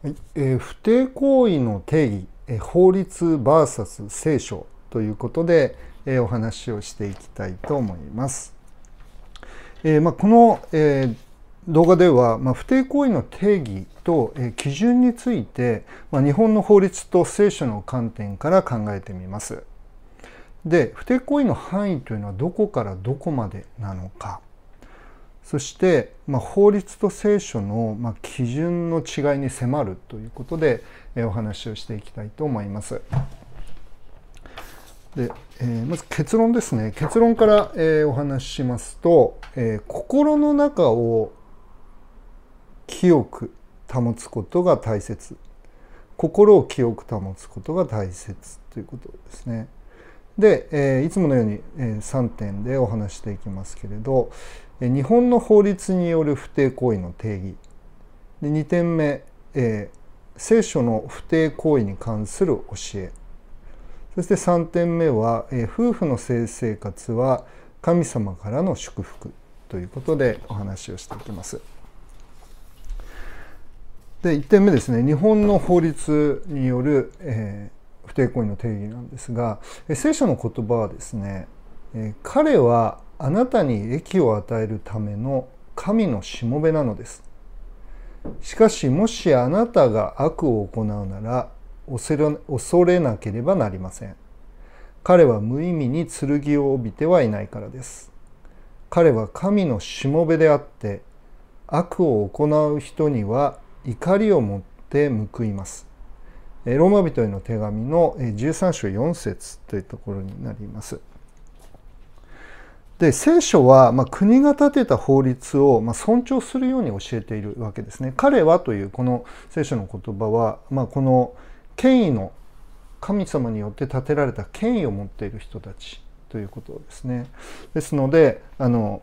はいえー、不貞行為の定義、えー、法律 VS 聖書ということで、えー、お話をしていきたいと思います。えーまあ、この、えー、動画では、まあ、不貞行為の定義と、えー、基準について、まあ、日本の法律と聖書の観点から考えてみます。で不貞行為の範囲というのはどこからどこまでなのか。そして、まあ、法律と聖書の、まあ、基準の違いに迫るということで、えー、お話をしていきたいと思います。で、えー、まず結論ですね結論から、えー、お話ししますと、えー、心の中を清く保つことが大切心を清く保つことが大切ということですね。で、えー、いつものように、えー、3点でお話していきますけれど、日本の法律による不貞行為の定義。で2点目、えー、聖書の不貞行為に関する教え。そして3点目は、えー、夫婦の性生活は神様からの祝福ということでお話をしていきます。で1点目ですね。日本の法律による、えー、不貞行為の定義なんですが、えー、聖書の言葉はですね、えー、彼はあなたに益を与えるための神のしもべなのです。しかしもしあなたが悪を行うなら恐れなければなりません。彼は無意味に剣を帯びてはいないからです。彼は神のしもべであって悪を行う人には怒りを持って報います。ローマ人への手紙の13章4節というところになります。で聖書は、まあ、国が立てた法律を、まあ、尊重するように教えているわけですね。彼はというこの聖書の言葉は、まあ、この権威の神様によって建てられた権威を持っている人たちということですね。ですのであの、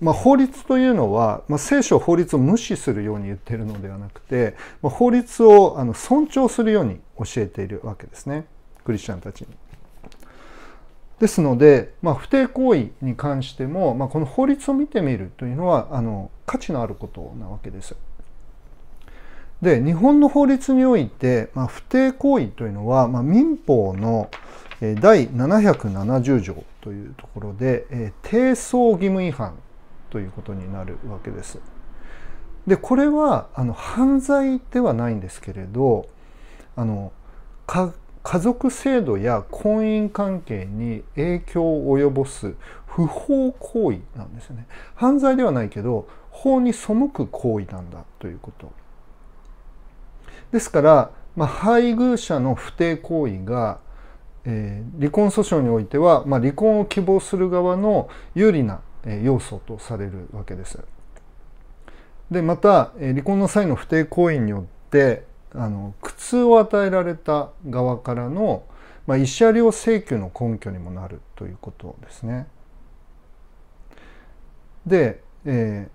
まあ、法律というのは、まあ、聖書法律を無視するように言ってるのではなくて、まあ、法律をあの尊重するように教えているわけですねクリスチャンたちに。ですので、まあ、不貞行為に関しても、まあ、この法律を見てみるというのはあの価値のあることなわけです。で日本の法律において、まあ、不貞行為というのは、まあ、民法の第770条というところで、えー、定葬義務違反ということになるわけです。でこれはあの犯罪ではないんですけれどあの家族制度や婚姻関係に影響を及ぼす不法行為なんですよね。犯罪ではないけど法に背く行為なんだということ。ですから、まあ、配偶者の不貞行為が、えー、離婚訴訟においては、まあ、離婚を希望する側の有利な要素とされるわけです。でまた離婚の際の不貞行為によってあの苦痛を与えられた側からの、まあ、慰謝料請求の根拠にもなるということですね。で、えー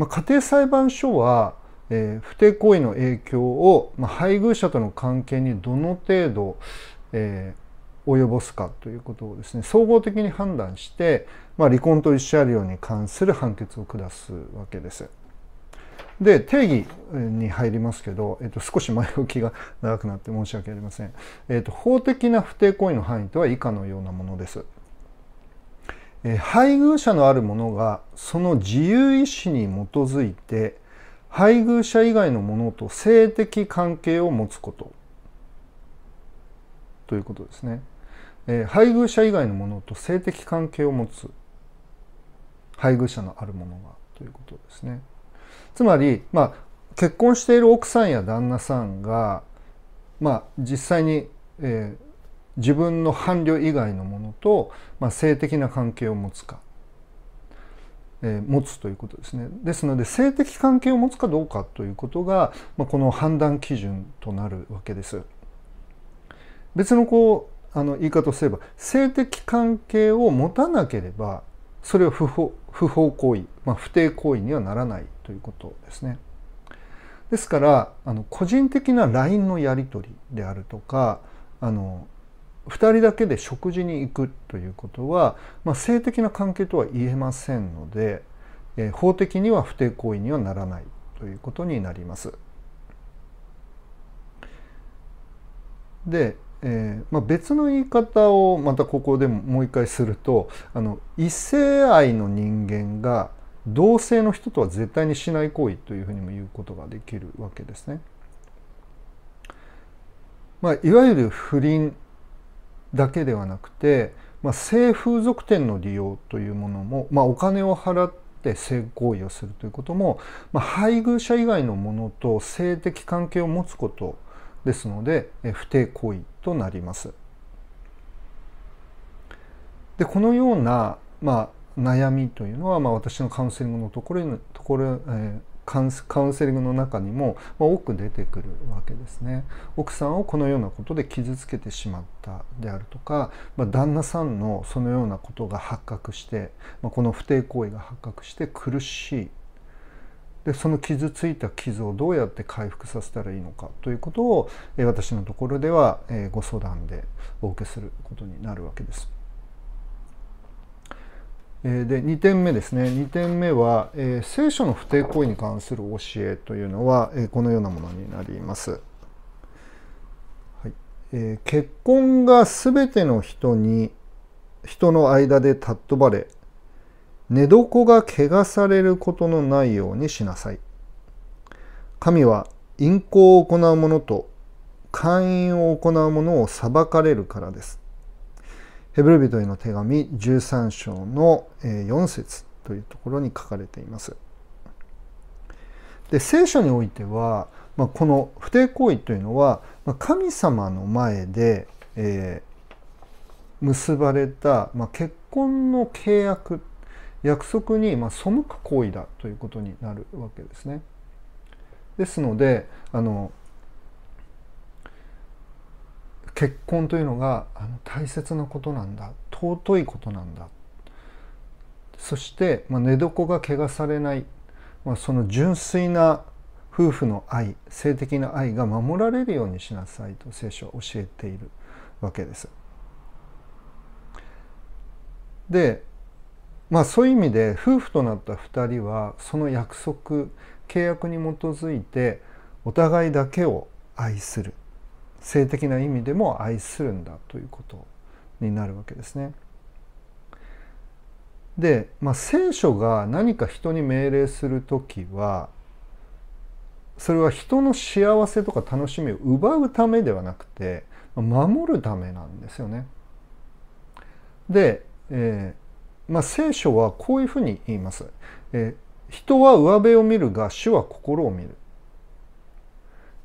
まあ、家庭裁判所は、えー、不貞行為の影響を、まあ、配偶者との関係にどの程度、えー、及ぼすかということをですね総合的に判断して、まあ、離婚と慰謝料に関する判決を下すわけです。で定義に入りますけど、えっと、少し前置きが長くなって申し訳ありません、えっと、法的な不貞行為の範囲とは以下のようなものです、え配偶者のある者がその自由意志に基づいて配偶者以外の者と性的関係を持つこと。ということですね、え配偶者以外の者と性的関係を持つ配偶者のある者がということですね。つまり、まあ、結婚している奥さんや旦那さんが、まあ、実際に、えー、自分の伴侶以外のものと、まあ、性的な関係を持つか、えー、持つということですね。ですので性的関係を持つかどうかということが、まあ、この判断基準となるわけです。別のこうあの言い方をすれば性的関係を持たなければそれは不法不法行為、まあ、不貞行為にはならないということですね。ですからあの個人的な LINE のやり取りであるとかあの2人だけで食事に行くということは、まあ、性的な関係とは言えませんので、えー、法的には不貞行為にはならないということになります。でえーまあ、別の言い方をまたここでももう一回するとあの異性愛の人間が同性の人とは絶対にしない行為というふうにも言うことができるわけですね。まあ、いわゆる不倫だけではなくて、まあ、性風俗店の利用というものも、まあ、お金を払って性行為をするということも、まあ、配偶者以外のものと性的関係を持つことですので不貞行為となります。でこのような、まあ、悩みというのは、まあ、私のカウンセリングのところにところ、えー、カウンセリングの中にも、まあ、多く出てくるわけですね。奥さんをこのようなことで傷つけてしまったであるとか、まあ、旦那さんのそのようなことが発覚して、まあ、この不貞行為が発覚して苦しいでその傷ついた傷をどうやって回復させたらいいのかということを私のところではご相談でお受けすることになるわけです。で2点目ですね2点目は、え聖書の不貞行為に関する教えというのは、えこのようなものになります。はいえ結婚が全ての人に人の間で尊ばれ寝床が汚されることのないようにしなさい。神は淫行を行う者と姦淫を行う者を裁かれるからです。ヘブル人への手紙13章の4節というところに書かれています。で聖書においては、まあ、この不貞行為というのは、まあ、神様の前で、えー、結ばれた、まあ、結婚の契約約束にま背く行為だということになるわけですね。ですのであの結婚というのがあの大切なことなんだ尊いことなんだそして、まあ、寝床が汚されない、まあ、その純粋な夫婦の愛性的な愛が守られるようにしなさいと聖書は教えているわけです。でまあそういう意味で夫婦となった2人はその約束契約に基づいてお互いだけを愛する性的な意味でも愛するんだということになるわけですね。で、まあ、聖書が何か人に命令する時はそれは人の幸せとか楽しみを奪うためではなくて守るためなんですよね。で、えーまあ、聖書はこういうふうに言います。え、人は上辺を見るが主は心を見る。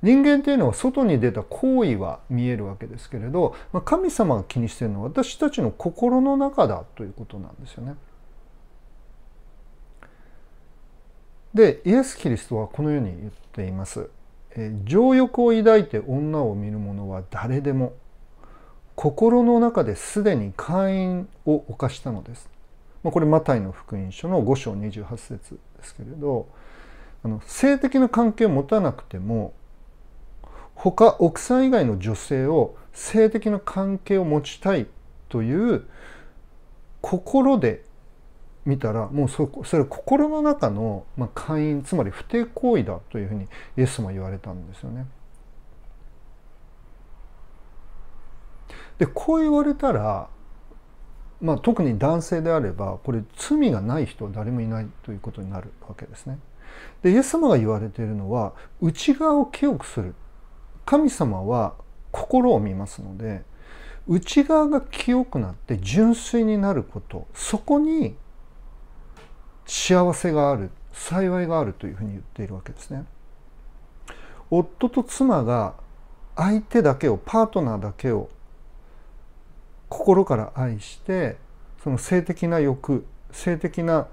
人間っていうのは外に出た行為は見えるわけですけれど、まあ、神様が気にしてるのは私たちの心の中だということなんですよね。でイエス・キリストはこのように言っています。え、情欲を抱いて女を見る者は誰でも心の中ですでに会員を犯したのです。まあ、これマタイの福音書の5章28節ですけれどあの性的な関係を持たなくても他奥さん以外の女性を性的な関係を持ちたいという心で見たらもうそそれは心の中の、まあ、会員つまり不貞行為だというふうにイエスも言われたんですよね。でこう言われたらまあ、特に男性であればこれ罪がない人は誰もいないということになるわけですね。でイエス様が言われているのは内側を清くする神様は心を見ますので内側が清くなって純粋になることそこに幸せがある幸いがあるというふうに言っているわけですね。夫と妻が相手だけをパートナーだけを心から愛してその性的な欲性的な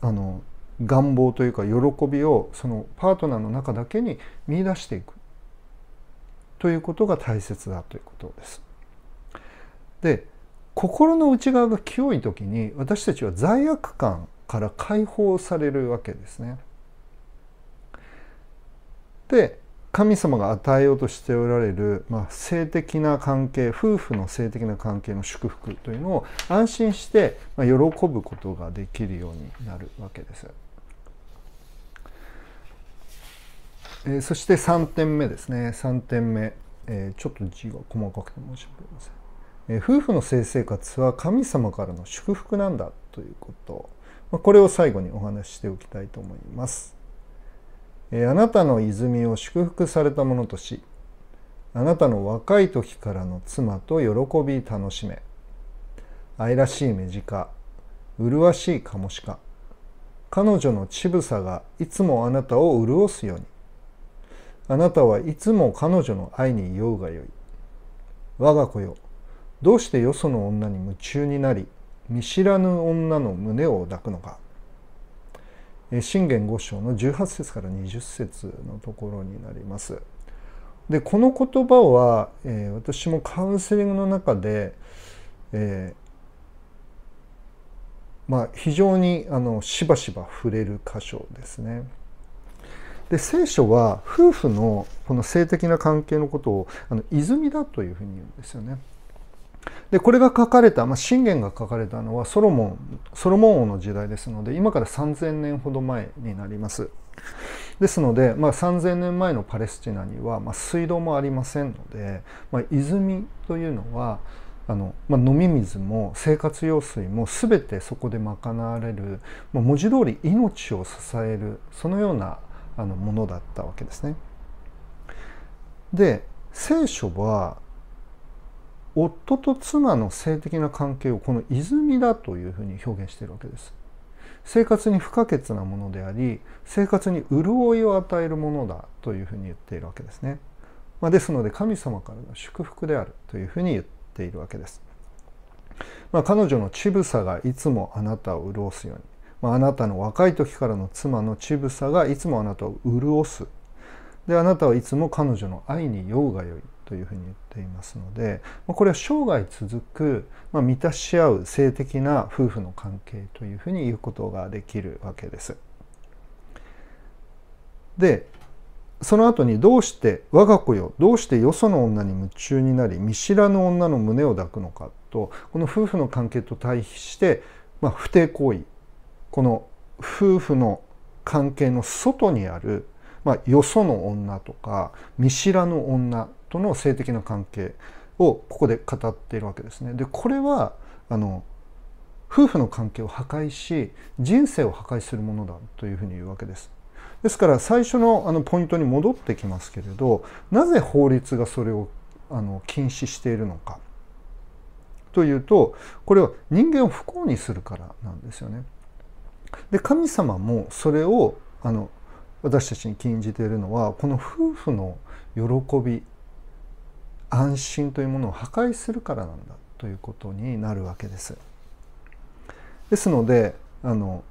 あの願望というか喜びをそのパートナーの中だけに見出していくということが大切だということです。で心の内側が清い時に私たちは罪悪感から解放されるわけですね。で神様が与えようとしておられる、まあ、性的な関係夫婦の性的な関係の祝福というのを安心して、ま、喜ぶことができるようになるわけです。えー、そして3点目ですね。3点目、えー、ちょっと字が細かくて申し訳ありません、えー、夫婦の性生活は神様からの祝福なんだということ、まあ、これを最後にお話ししておきたいと思います、あなたの泉を祝福されたものとしあなたの若い時からの妻と喜び楽しめ愛らしい目近麗しい鴨しか彼女の乳房がいつもあなたを潤すようにあなたはいつも彼女の愛に酔うがよい。我が子よ、どうしてよその女に夢中になり、見知らぬ女の胸を抱くのか。信玄五章の18節から20節のところになります。でこの言葉は、えー、私もカウンセリングの中で、えー、まあ、非常にあのしばしば触れる箇所ですね。で聖書は夫婦のこの性的な関係のことをあの泉だというふうに言うんですよね。でこれが書かれた、まあ、信玄が書かれたのはソロモンソロモン王の時代ですので今から3,000年ほど前になります。ですので、まあ、3,000年前のパレスチナには、まあ、水道もありませんので、まあ、泉というのはあの、まあ、飲み水も生活用水も全てそこで賄われる、まあ、文字通り命を支えるそのようなあのものだったわけですね。で聖書は夫と妻の性的な関係をこの泉だというふうに表現しているわけです。生活に不可欠なものであり生活に潤いを与えるものだというふうに言っているわけですね。まあ、ですので神様からの祝福であるというふうに言っているわけです。まあ、彼女の乳房がいつもあなたを潤すようにまあ、あなたの若い時からの妻の乳房がいつもあなたを潤すであなたはいつも彼女の愛に酔うがよいというふうに言っていますのでこれは生涯続く、まあ、満たし合う性的な夫婦の関係というふうに言うことができるわけです。でその後にどうして我が子よどうしてよその女に夢中になり見知らぬ女の胸を抱くのかとこの夫婦の関係と対比して、まあ、不貞行為この夫婦の関係の外にある、まあ、よその女とか見知らぬ女との性的な関係をここで語っているわけですね。でこれはあの夫婦の関係を破壊し人生を破壊するものだというふうに言うわけです。ですから最初のあのポイントに戻ってきますけれどなぜ法律がそれをあの禁止しているのかというとこれは人間を不幸にするからなんですよね。で神様もそれをあの私たちに禁じているのはこの夫婦の喜び安心というものを破壊するからなんだということになるわけです。ですのであの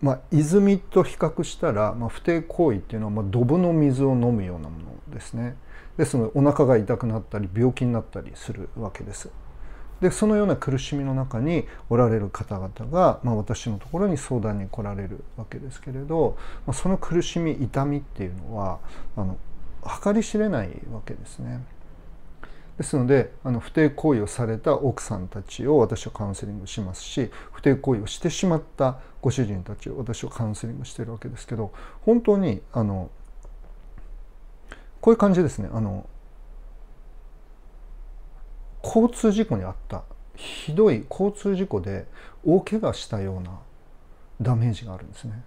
まあ、泉と比較したら、まあ、不貞行為っていうのは、まあ、ドブの水を飲むようなものですね。ですのでお腹が痛くなったり病気になったりするわけです。でそのような苦しみの中におられる方々が、まあ、私のところに相談に来られるわけですけれど、まあ、その苦しみ痛みっていうのはあの計り知れないわけですね。ですのであの不貞行為をされた奥さんたちを私はカウンセリングしますし不貞行為をしてしまったご主人たちを私はカウンセリングしてるわけですけど本当にあのこういう感じですねあの交通事故に遭ったひどい交通事故で大怪我したようなダメージがあるんですね。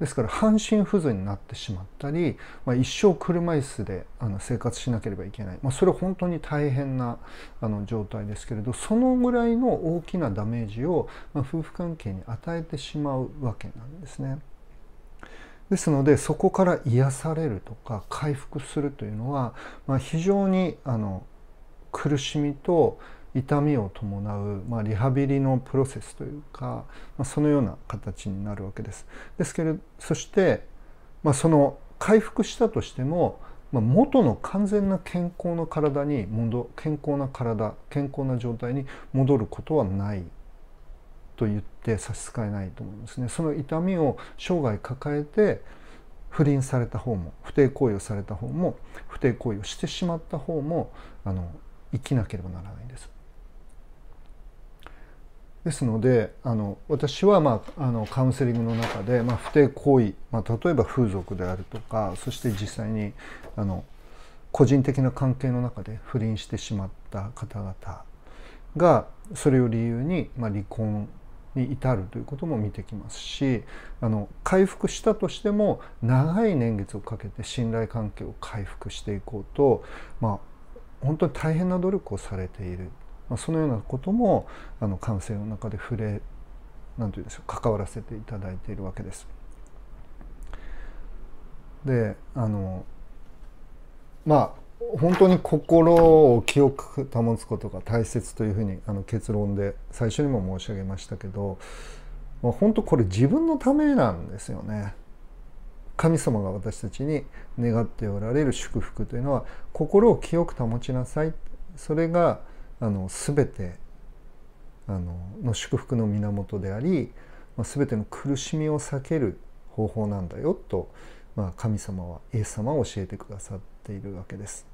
ですから半身不随になってしまったり、まあ、一生車椅子であの生活しなければいけない、まあ、それは本当に大変なあの状態ですけれどそのぐらいの大きなダメージを、まあ、夫婦関係に与えてしまうわけなんですね。ですのでそこから癒されるとか回復するというのは、まあ、非常にあの苦しみと痛みを伴う、まあ、リハビリのプロセスというか、まあ、そのような形になるわけです。ですけれどそして、まあ、その回復したとしても、まあ、元の完全な健康の体に戻健康な体健康な状態に戻ることはないと言って差し支えないと思いますね。その痛みを生涯抱えて不倫された方も不貞行為をされた方も不貞行為をしてしまった方もあの生きなければならないんです。ですのであの私は、まあ、あのカウンセリングの中で、まあ、不貞行為、まあ、例えば風俗であるとかそして実際にあの個人的な関係の中で不倫してしまった方々がそれを理由に、まあ、離婚に至るということも見てきますしあの回復したとしても長い年月をかけて信頼関係を回復していこうと、まあ、本当に大変な努力をされている、まあ、そのようなこともあの感染の中で触れ何て言うんでしょう関わらせていただいているわけです。であのまあ本当に心を清く保つことが大切というふうにあの結論で最初にも申し上げましたけど、まあ、本当これ自分のためなんですよね。神様が私たちに願っておられる祝福というのは心を清く保ちなさいそれがあの全てあのの祝福の源であり、まあ、全ての苦しみを避ける方法なんだよと、まあ、神様はイエス様は教えてくださっているわけです。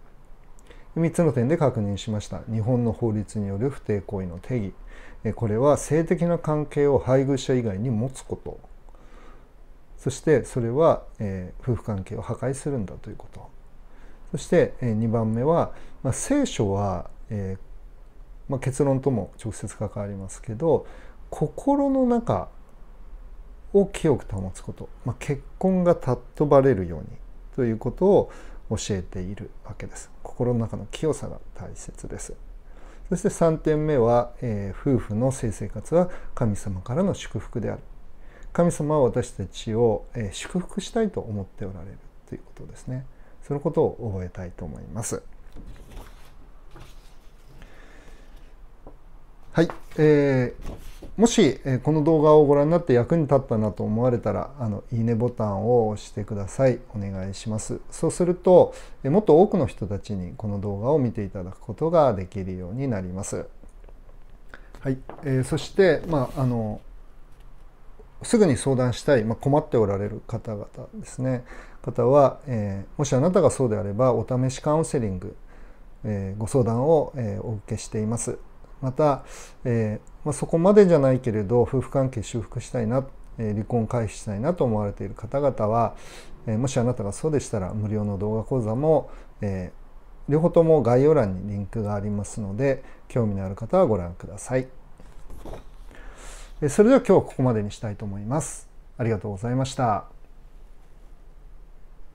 3つの点で確認しました。日本の法律による不貞行為の定義。これは性的な関係を配偶者以外に持つこと。そしてそれは、え、夫婦関係を破壊するんだということ。そして、えー、2番目は、まあ、聖書は、えーまあ、結論とも直接関わりますけど心の中を清く保つこと、まあ、結婚が尊ばれるようにということを教えているわけです。心の中の清さが大切です。そして3点目は、えー、夫婦の性生活は神様からの祝福である。神様は私たちを、えー、祝福したいと思っておられるということですね。そのことを覚えたいと思います。はい、えーもし、えこの動画をご覧になって役に立ったなと思われたらあのいいねボタンを押してください。お願いします。そうすると、えもっと多くの人たちにこの動画を見ていただくことができるようになります。はい、えー、そして、まあ、あのすぐに相談したい、まあ、困っておられる方々ですね。方は、えー、もしあなたがそうであればお試しカウンセリング、えー、ご相談を、えお受けしています。また、えー、まあ、そこまでじゃないけれど夫婦関係修復したいな、えー、離婚回避したいなと思われている方々は、えー、もしあなたがそうでしたら無料の動画講座も、え両方とも概要欄にリンクがありますので興味のある方はご覧ください。それでは今日はここまでにしたいと思います。ありがとうございました。